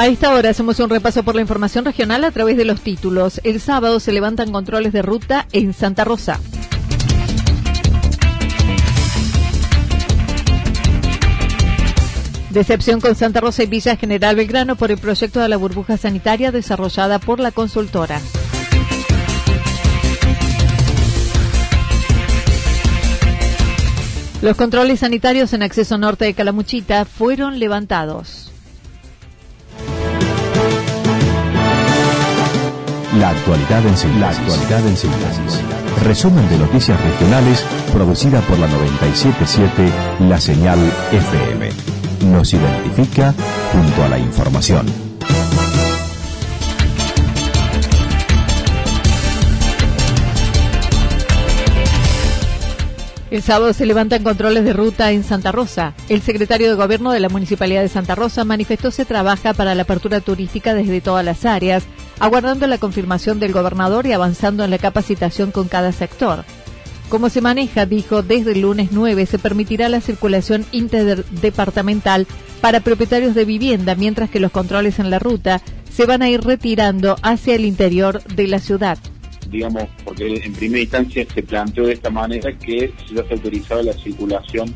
A esta hora hacemos un repaso por la información regional a través de los títulos. El sábado se levantan controles de ruta en Santa Rosa. Decepción con Santa Rosa y Villa General Belgrano por el proyecto de la burbuja sanitaria desarrollada por la consultora. Los controles sanitarios en acceso norte de Calamuchita fueron levantados. La actualidad en síntesis. Resumen de noticias regionales producida por la 977 La Señal FM. Nos identifica junto a la información. El sábado se levantan controles de ruta en Santa Rosa. El secretario de Gobierno de la Municipalidad de Santa Rosa manifestó se trabaja para la apertura turística desde todas las áreas, aguardando la confirmación del gobernador y avanzando en la capacitación con cada sector. Como se maneja, dijo, desde el lunes 9 se permitirá la circulación interdepartamental para propietarios de vivienda, mientras que los controles en la ruta se van a ir retirando hacia el interior de la ciudad digamos, porque en primera instancia se planteó de esta manera que se autorizaba la circulación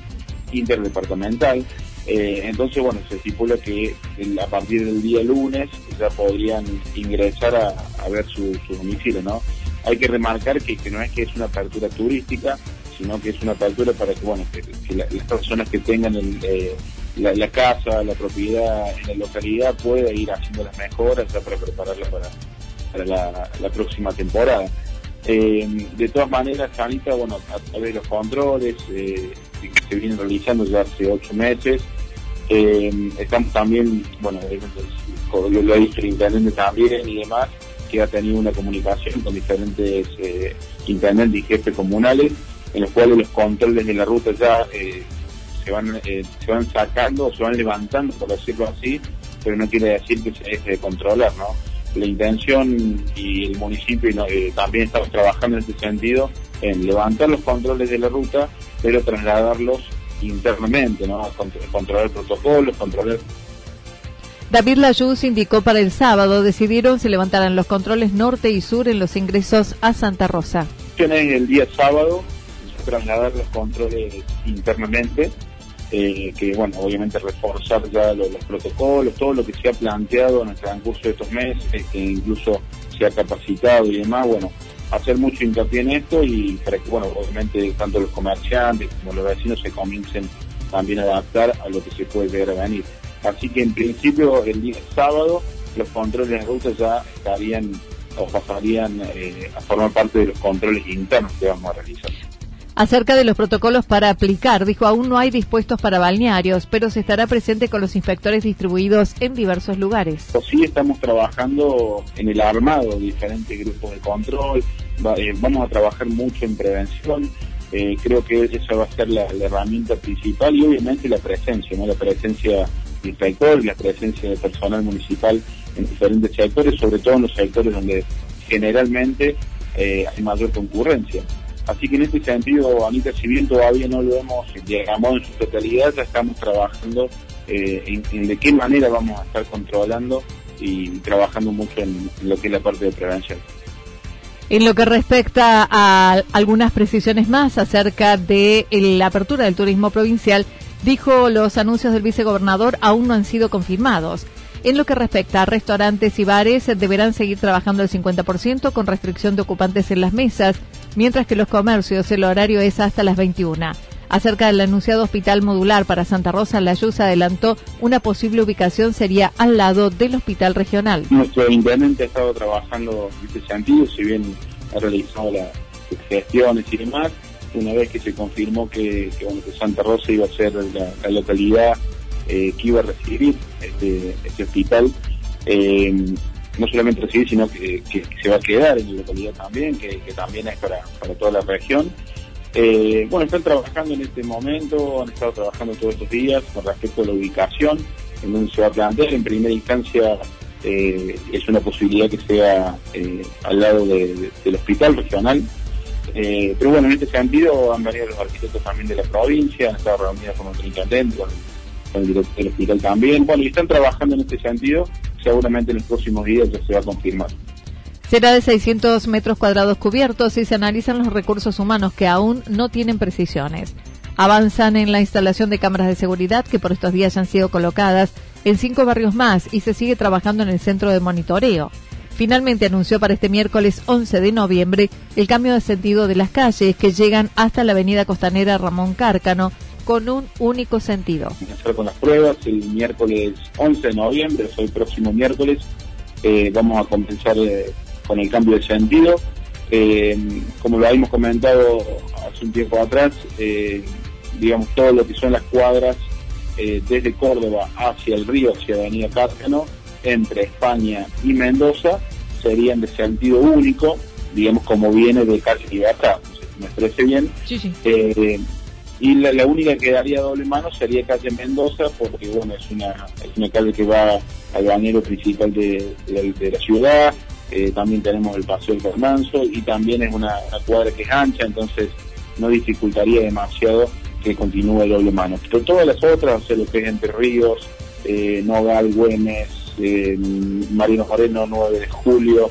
interdepartamental. Eh, entonces, bueno, se estipula que a partir del día lunes ya podrían ingresar a, ver su, domicilio, ¿no? Hay que remarcar que, no es que es una apertura turística, sino que es una apertura para que, bueno, que, las personas que tengan eh, la, casa, la propiedad en la localidad pueda ir haciendo las mejoras para prepararla para, para la, próxima temporada. Eh, de todas maneras, Anita, bueno, a través de los controles eh, que se vienen realizando ya hace ocho meses, eh, estamos también, bueno, lo, lo ha dicho el intendente también y demás, que ha tenido una comunicación con diferentes intendentes y jefes comunales, en los cuales los controles de la ruta ya se van se van sacando, se van levantando, por decirlo así, pero no quiere decir que se deje de controlar, ¿no? la intención y el municipio eh, también estamos trabajando en ese sentido, en levantar los controles de la ruta, pero trasladarlos internamente, ¿no? Controlar protocolos, controlar... David Layuz indicó para el sábado decidieron se levantaran los controles norte y sur en los ingresos a Santa Rosa. El día sábado trasladar los controles internamente eh, que bueno, obviamente reforzar ya los, protocolos, todo lo que se ha planteado en el transcurso de estos meses, que incluso se ha capacitado y demás, bueno, hacer mucho hincapié en esto y para que, bueno, obviamente tanto los comerciantes como los vecinos se comiencen también a adaptar a lo que se puede ver venir. Así que en principio el día sábado los controles de rutas ya estarían o pasarían eh, a formar parte de los controles internos que vamos a realizar. Acerca de los protocolos para aplicar, dijo, aún no hay dispuestos para balnearios, pero se estará presente con los inspectores distribuidos en diversos lugares. Sí, estamos trabajando en el armado diferentes grupos de control, eh, vamos a trabajar mucho en prevención, eh, creo que esa va a ser la, herramienta principal y obviamente la presencia, ¿no? la presencia de inspectores, la presencia de personal municipal en diferentes sectores, sobre todo en los sectores donde generalmente eh, hay mayor concurrencia. Así que en este sentido, Anita, si bien todavía no lo hemos llegado en su totalidad, ya estamos trabajando en, en, de qué manera vamos a estar controlando y trabajando mucho en lo que es la parte de prevención. En lo que respecta a algunas precisiones más acerca de la apertura del turismo provincial, dijo los anuncios del vicegobernador aún no han sido confirmados. En lo que respecta a restaurantes y bares, deberán seguir trabajando el 50% con restricción de ocupantes en las mesas, mientras que los comercios el horario es hasta las 21. Acerca del anunciado hospital modular para Santa Rosa, la YUS adelantó una posible ubicación sería al lado del hospital regional. Nuestro intendente ha estado trabajando en este sentido, si bien ha realizado las gestiones y demás, una vez que se confirmó que, Santa Rosa iba a ser la, localidad eh, que iba a recibir este, este hospital, eh, no solamente recibir, sino que, se va a quedar en la localidad también, que, también es para, para toda la región. Eh, bueno, están trabajando en este momento, han estado trabajando todos estos días con respecto a la ubicación, en donde se va a plantear. En primera instancia eh, es una posibilidad que sea al lado del hospital regional. pero bueno, en este sentido han venido los arquitectos también de la provincia, han estado reunidos con el intendente, con, el director también. Bueno, y están trabajando en este sentido, seguramente en los próximos días ya se va a confirmar. Será de 600 metros cuadrados cubiertos y se analizan los recursos humanos que aún no tienen precisiones. Avanzan en la instalación de cámaras de seguridad que por estos días han sido colocadas en cinco barrios más y se sigue trabajando en el centro de monitoreo. Finalmente anunció para este miércoles 11 de noviembre el cambio de sentido de las calles que llegan hasta la avenida costanera Ramón Cárcano con un único sentido. con las pruebas el miércoles 11 de noviembre, o el próximo miércoles, eh, vamos a comenzar eh, con el cambio de sentido. Eh, como lo habíamos comentado hace un tiempo atrás, digamos, todo lo que son las cuadras desde Córdoba hacia el río, hacia Avenida Cárcano, entre España y Mendoza, serían de sentido único, digamos, como viene de calle Libertad. me parece bien. Y la, única que daría doble mano sería calle Mendoza, porque bueno, es una, es una calle que va al bañero principal de la ciudad, eh, también tenemos el Paseo del Fermanso y también es una, cuadra que es ancha, entonces no dificultaría demasiado que continúe el doble mano. Pero todas las otras, o lo que es Entre Ríos, eh, Nogal, Güemes, eh, Marino Moreno, 9 de julio,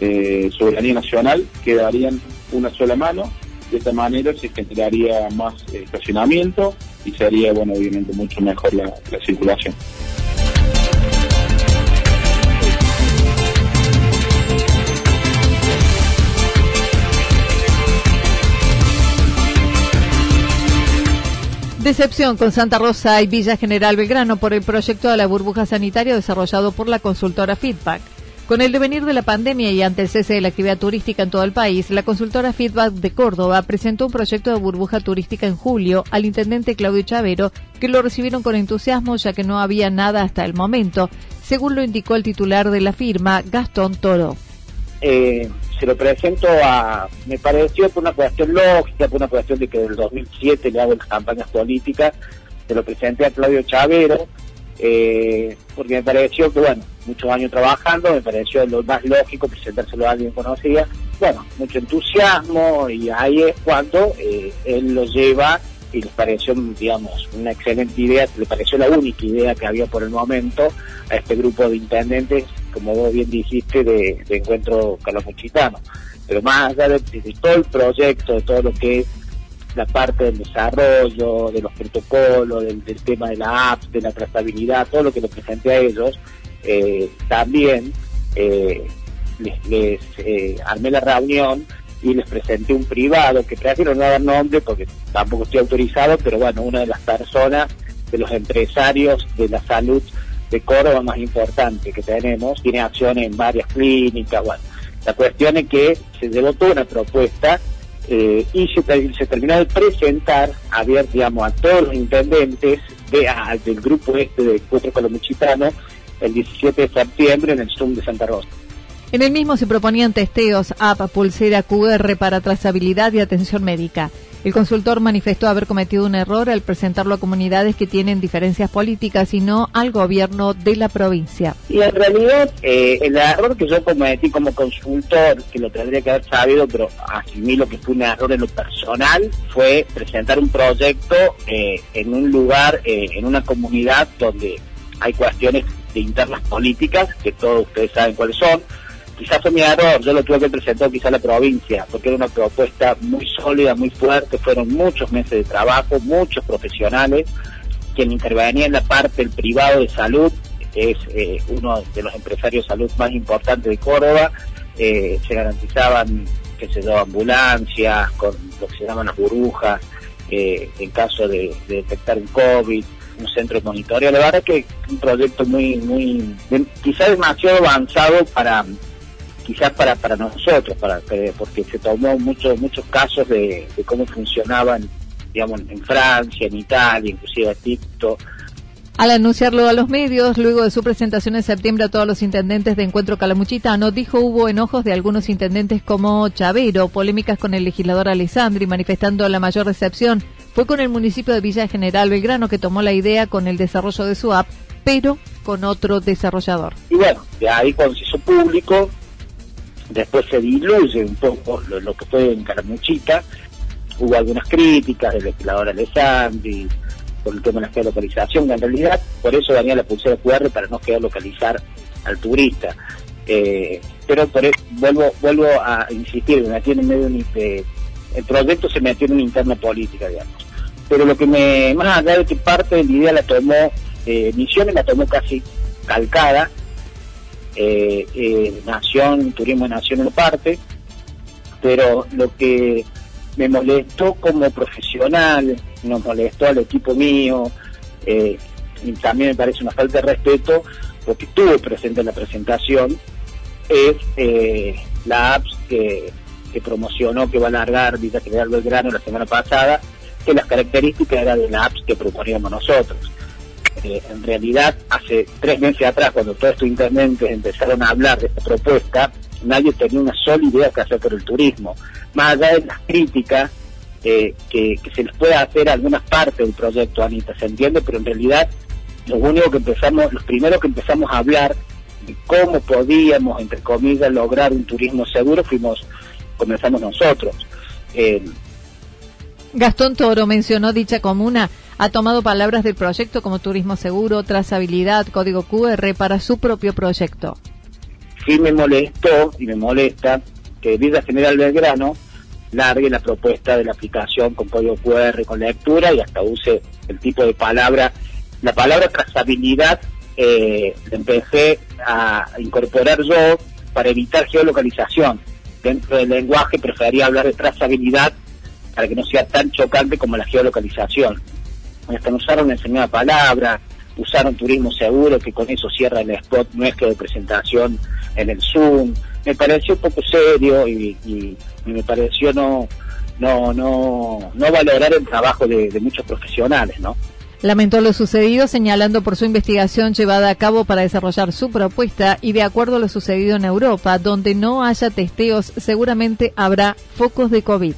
eh, Soberanía Nacional, quedarían una sola mano. De esta manera se generaría más estacionamiento y sería, bueno, obviamente mucho mejor la circulación. Decepción con Santa Rosa y Villa General Belgrano por el proyecto de la burbuja sanitaria desarrollado por la consultora Feedback. Con el devenir de la pandemia y ante el cese de la actividad turística en todo el país, la consultora Feedback de Córdoba presentó un proyecto de burbuja turística en julio al intendente Claudio Chavero, que lo recibieron con entusiasmo ya que no había nada hasta el momento, según lo indicó el titular de la firma, Gastón Toro. Eh, se lo presento a, me pareció por una cuestión lógica, por una cuestión de que del 2007 le hago las campañas políticas, se lo presenté a Claudio Chavero, eh, porque me pareció que, bueno, muchos años trabajando, me pareció lo más lógico presentárselo a alguien conocía, bueno, mucho entusiasmo y ahí es cuando eh, él lo lleva y le pareció, digamos, una excelente idea, le pareció la única idea que había por el momento a este grupo de intendentes como vos bien dijiste, de, encuentro calamuchitano. Pero más allá de, todo el proyecto, de todo lo que es la parte del desarrollo, de los protocolos, del, tema de la app, de la trazabilidad, todo lo que les presenté a ellos, eh, también eh, les, eh, armé la reunión y les presenté un privado, que prefiero no dar nombre porque tampoco estoy autorizado, pero bueno, una de las personas, de los empresarios de la salud de Córdoba más importante que tenemos, tiene acción en varias clínicas, bueno, la cuestión es que se llevó toda una propuesta eh, y se, terminó de presentar a ver, digamos, a todos los intendentes de, del grupo este de Cuatro Colomuchitano el 17 de septiembre en el Zoom de Santa Rosa. En el mismo se proponían testeos, app, pulsera QR para trazabilidad y atención médica. El consultor manifestó haber cometido un error al presentarlo a comunidades que tienen diferencias políticas y no al gobierno de la provincia. Y en realidad eh, el error que yo cometí como consultor, que lo tendría que haber sabido, pero asimilo que fue un error en lo personal, fue presentar un proyecto eh, en un lugar, eh, en una comunidad donde hay cuestiones de internas políticas, que todos ustedes saben cuáles son, quizás fue mi error, yo lo tuve que presentar quizás la provincia, porque era una propuesta muy sólida, muy fuerte, fueron muchos meses de trabajo, muchos profesionales, quien intervenía en la parte del privado de salud, es eh, uno de los empresarios de salud más importantes de Córdoba, eh, se garantizaban, que se yo, ambulancias, con lo que se llaman las burbujas, eh, en caso de, detectar un COVID, un centro de monitoreo. La verdad que un proyecto muy, muy, quizás demasiado avanzado para quizás para, para nosotros, para, porque se tomó muchos muchos casos de, cómo funcionaban, digamos, en Francia, en Italia, inclusive a TikTok. Al anunciarlo a los medios, luego de su presentación en septiembre a todos los intendentes de Encuentro Calamuchitano, dijo hubo enojos de algunos intendentes como Chavero, polémicas con el legislador Alessandri, manifestando la mayor recepción. Fue con el municipio de Villa General Belgrano que tomó la idea con el desarrollo de su app, pero con otro desarrollador. Y bueno, de ahí cuando se hizo público, después se diluye un poco lo, que fue en Caramuchita, hubo algunas críticas del legislador Alessandri por el tema de la geolocalización, que en realidad por eso venía la pulsera QR para no geolocalizar al turista. Eh, pero por eso, vuelvo vuelvo a insistir, me en medio de, el proyecto se metió en una interna política, digamos. Pero lo que me, más allá de que parte de la idea la tomó, eh, Misiones la tomó casi calcada, eh, eh, Nación, Turismo de Nación en parte, pero lo que me molestó como profesional, nos molestó al equipo mío, eh, y también me parece una falta de respeto, porque estuve presente en la presentación, es eh, la apps que, promocionó, que va a largar Villa General Belgrano la semana pasada, que las características eran de la apps que proponíamos nosotros en realidad hace tres meses atrás, cuando todos estos intendentes empezaron a hablar de esta propuesta, nadie tenía una sola idea que hacer por el turismo. Más allá de las críticas eh, que, se les puede hacer algunas partes del proyecto, Anita, se entiende, pero en realidad lo único que empezamos, los primeros que empezamos a hablar de cómo podíamos, entre comillas, lograr un turismo seguro, fuimos, comenzamos nosotros. Eh, Gastón Toro mencionó dicha comuna ha tomado palabras del proyecto como turismo seguro, trazabilidad, código QR para su propio proyecto. Sí me molestó y me molesta que Vida General Belgrano largue la propuesta de la aplicación con código QR, con lectura y hasta use el tipo de palabra. La palabra trazabilidad eh, empecé a incorporar yo para evitar geolocalización. Dentro del lenguaje prefería hablar de trazabilidad para que no sea tan chocante como la geolocalización hasta usaron la enseñada palabra, usaron turismo seguro, que con eso cierra el spot nuestro de presentación en el Zoom. Me pareció un poco serio y, me pareció no, no, no, no valorar el trabajo de, de muchos profesionales, ¿no? Lamentó lo sucedido, señalando por su investigación llevada a cabo para desarrollar su propuesta y de acuerdo a lo sucedido en Europa, donde no haya testeos, seguramente habrá focos de COVID.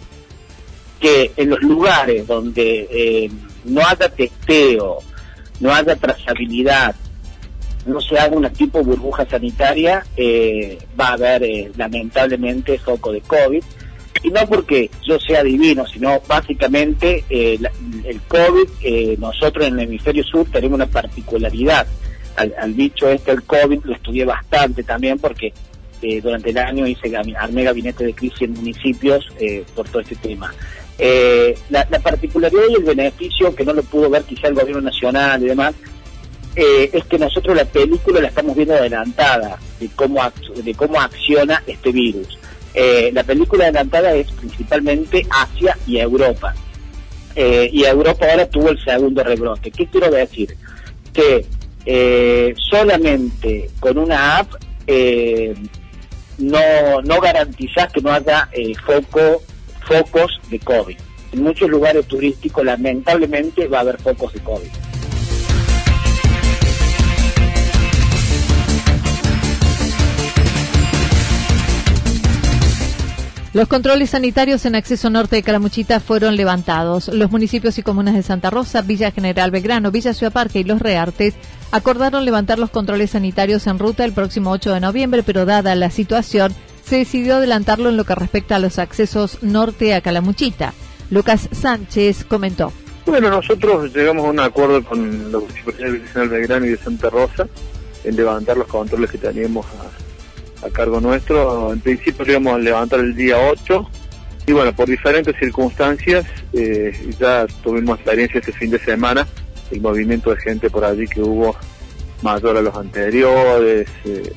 Que en los lugares donde eh, no haya testeo, no haya trazabilidad, no se haga una tipo burbuja sanitaria, eh, va a haber eh, lamentablemente foco de COVID. Y no porque yo sea divino, sino básicamente eh, el COVID, nosotros en el hemisferio sur tenemos una particularidad. Al, dicho este, el COVID, lo estudié bastante también porque durante el año hice armé gabinete de crisis en municipios por todo este tema. Eh, la, particularidad y el beneficio, que no lo pudo ver quizá el gobierno nacional y demás, eh, es que nosotros la película la estamos viendo adelantada de cómo, de cómo acciona este virus. Eh, la película adelantada es principalmente Asia y Europa. y Europa ahora tuvo el segundo rebrote. ¿Qué quiero decir? Que solamente con una app no, no garantizás que no haya foco focos de COVID. En muchos lugares turísticos lamentablemente va a haber focos de COVID. Los controles sanitarios en acceso norte de Calamuchita fueron levantados. Los municipios y comunas de Santa Rosa, Villa General Belgrano, Villa Ciudad Parque y Los Reartes acordaron levantar los controles sanitarios en ruta el próximo 8 de noviembre, pero dada la situación, se decidió adelantarlo en lo que respecta a los accesos norte a Calamuchita. Lucas Sánchez comentó. Bueno, nosotros llegamos a un acuerdo con los municipios de Belgrano y de Santa Rosa en levantar los controles que teníamos a a cargo nuestro. En principio íbamos a levantar el día 8 y bueno, por diferentes circunstancias eh, ya tuvimos experiencia este fin de semana, el movimiento de gente por allí que hubo mayor a los anteriores, eh,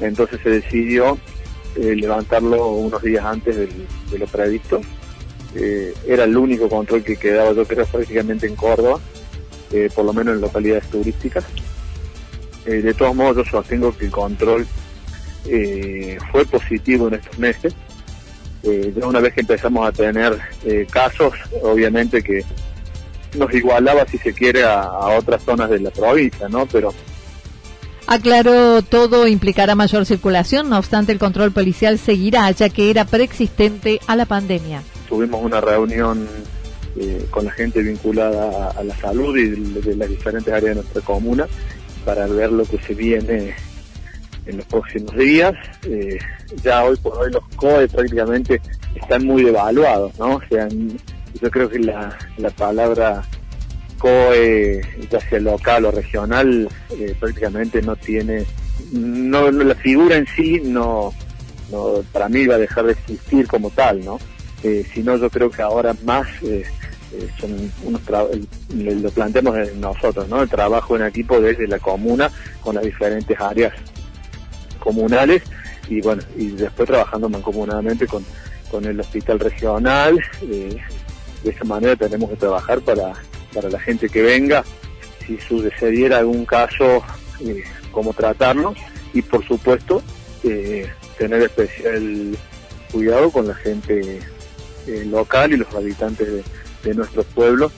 entonces se decidió eh, levantarlo unos días antes de lo previsto. era el único control que quedaba, yo creo, prácticamente en Córdoba, por lo menos en localidades turísticas. de todos modos, yo sostengo que el control eh, fue positivo en estos meses. Eh, ya una vez que empezamos a tener eh, casos, obviamente que nos igualaba, si se quiere, a, otras zonas de la provincia, ¿no? Pero Aclaró, todo implicará mayor circulación, no obstante el control policial seguirá, ya que era preexistente a la pandemia. Tuvimos una reunión eh, con la gente vinculada a, la salud y de, las diferentes áreas de nuestra comuna para ver lo que se viene en los próximos días. Eh, ya hoy por hoy los COE prácticamente están muy devaluados, ¿no? O sea, yo creo que la, la palabra COE, ya sea local o regional, eh, prácticamente no tiene, no, la figura en sí no, no, para mí va a dejar de existir como tal, ¿no? Eh, sino yo creo que ahora más son unos lo planteamos nosotros, ¿no? El trabajo en equipo desde la comuna con las diferentes áreas comunales y bueno, y después trabajando mancomunadamente con, con el hospital regional. Eh, de esa manera tenemos que trabajar para, para la gente que venga, si sucediera algún caso, eh, cómo tratarlo y por supuesto eh, tener especial cuidado con la gente local y los habitantes de nuestros pueblos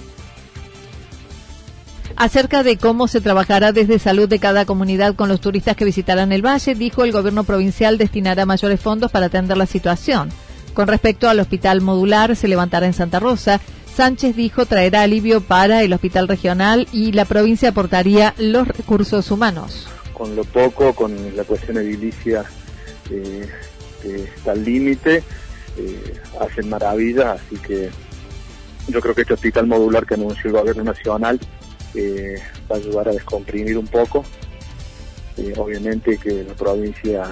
Acerca de cómo se trabajará desde salud de cada comunidad con los turistas que visitarán el valle, dijo el gobierno provincial destinará mayores fondos para atender la situación. Con respecto al hospital modular, se levantará en Santa Rosa. Sánchez dijo traerá alivio para el hospital regional y la provincia aportaría los recursos humanos. Con lo poco, con la cuestión edilicia eh, que está al límite, eh, hacen maravillas, así que yo creo que este hospital modular que anunció el gobierno nacional va a ayudar a descomprimir un poco. Eh, obviamente que la provincia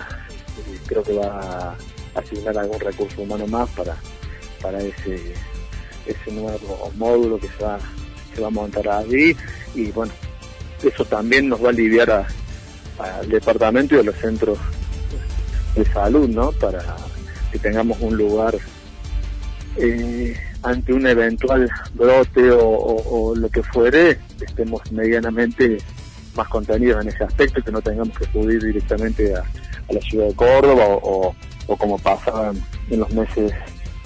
eh, creo que va a asignar algún recurso humano más para, para ese, ese nuevo módulo que se va, se va a montar allí y bueno, eso también nos va a aliviar al departamento y a los centros de salud, ¿no? Para que tengamos un lugar eh, ante un eventual brote o, lo que fuere, estemos medianamente más contenidos en ese aspecto, que no tengamos que acudir directamente a, la ciudad de Córdoba o, como pasaba en los meses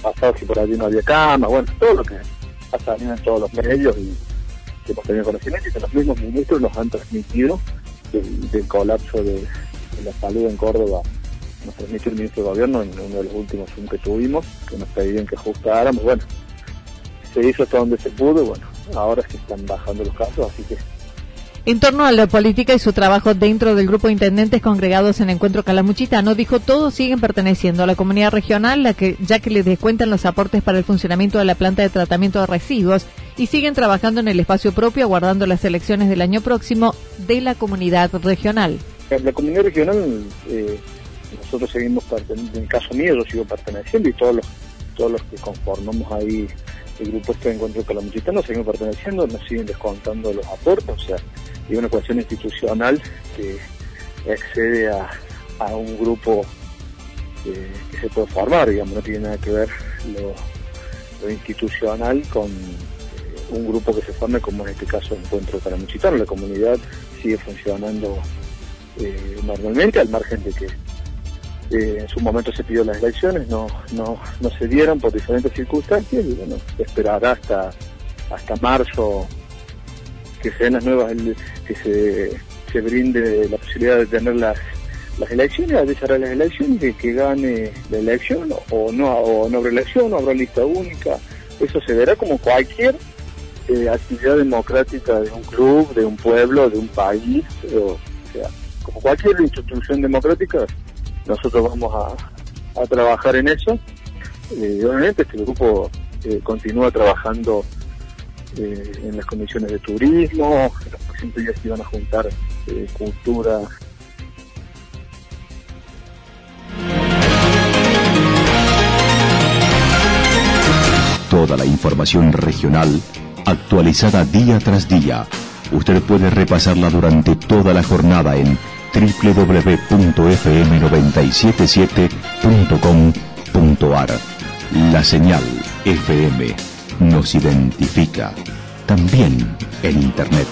pasados, que por allí no había cama, bueno, todo lo que ha en todos los medios y que hemos tenido conocimiento y que los mismos ministros nos han transmitido del, colapso de, la salud en Córdoba nos transmitió el ministro de Gobierno en uno de los últimos Zoom que tuvimos, que nos pedían que ajustáramos. Bueno, se hizo hasta donde se pudo, bueno, ahora se están bajando los casos, así que... En torno a la política y su trabajo dentro del grupo de intendentes congregados en Encuentro Calamuchitano, dijo todos siguen perteneciendo a la comunidad regional, la que, ya que les descuentan los aportes para el funcionamiento de la planta de tratamiento de residuos y siguen trabajando en el espacio propio, aguardando las elecciones del año próximo de la comunidad regional. La comunidad regional, eh, nosotros seguimos, en el caso mío yo sigo perteneciendo y todos los, todos los que conformamos ahí el grupo este de encuentro calamuchitano seguimos perteneciendo, nos siguen descontando los aportes, o sea, hay una cuestión institucional que excede a, un grupo que se puede formar, digamos, no tiene nada que ver lo, institucional con eh, un grupo que se forme como en este caso Encuentro Calamuchitano. La comunidad sigue funcionando eh, normalmente al margen de que eh, en su momento se pidió las elecciones, no, no, no se dieron por diferentes circunstancias y bueno, esperará hasta, hasta marzo que sean las nuevas, que se, se brinde la posibilidad de tener las, las elecciones, a desarrollar las elecciones, de que gane la elección o no, o no habrá elección, o habrá lista única. Eso se verá como cualquier eh, actividad democrática de un club, de un pueblo, de un país, o, sea, como cualquier institución democrática, nosotros vamos a, a trabajar en eso. Obviamente este grupo eh, continúa trabajando eh, en las comisiones de turismo, los próximos días se van a juntar eh, cultura Toda la información regional actualizada día tras día. Usted puede repasarla durante toda la jornada en www.fm977.com.ar. La señal FM nos identifica también en Internet.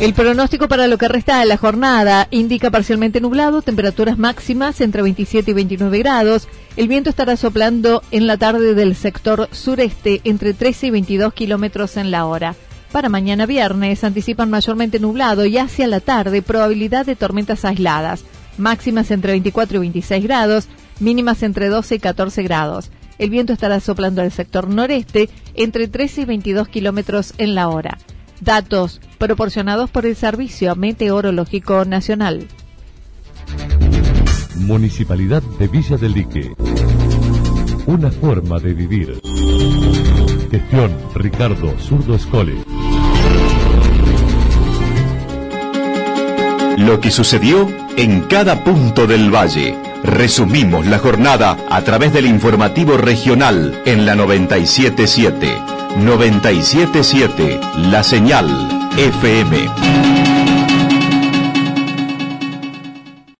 El pronóstico para lo que resta de la jornada indica parcialmente nublado, temperaturas máximas entre 27 y 29 grados. El viento estará soplando en la tarde del sector sureste entre 13 y 22 kilómetros en la hora. Para mañana viernes anticipan mayormente nublado y hacia la tarde probabilidad de tormentas aisladas. Máximas entre 24 y 26 grados, mínimas entre 12 y 14 grados. El viento estará soplando al sector noreste entre 13 y 22 kilómetros en la hora. Datos proporcionados por el Servicio Meteorológico Nacional. Municipalidad de Villa del Lique. Una forma de vivir. Gestión Ricardo Zurdo Escole. Lo que sucedió en cada punto del valle. Resumimos la jornada a través del informativo regional en la 977. 977 La Señal FM.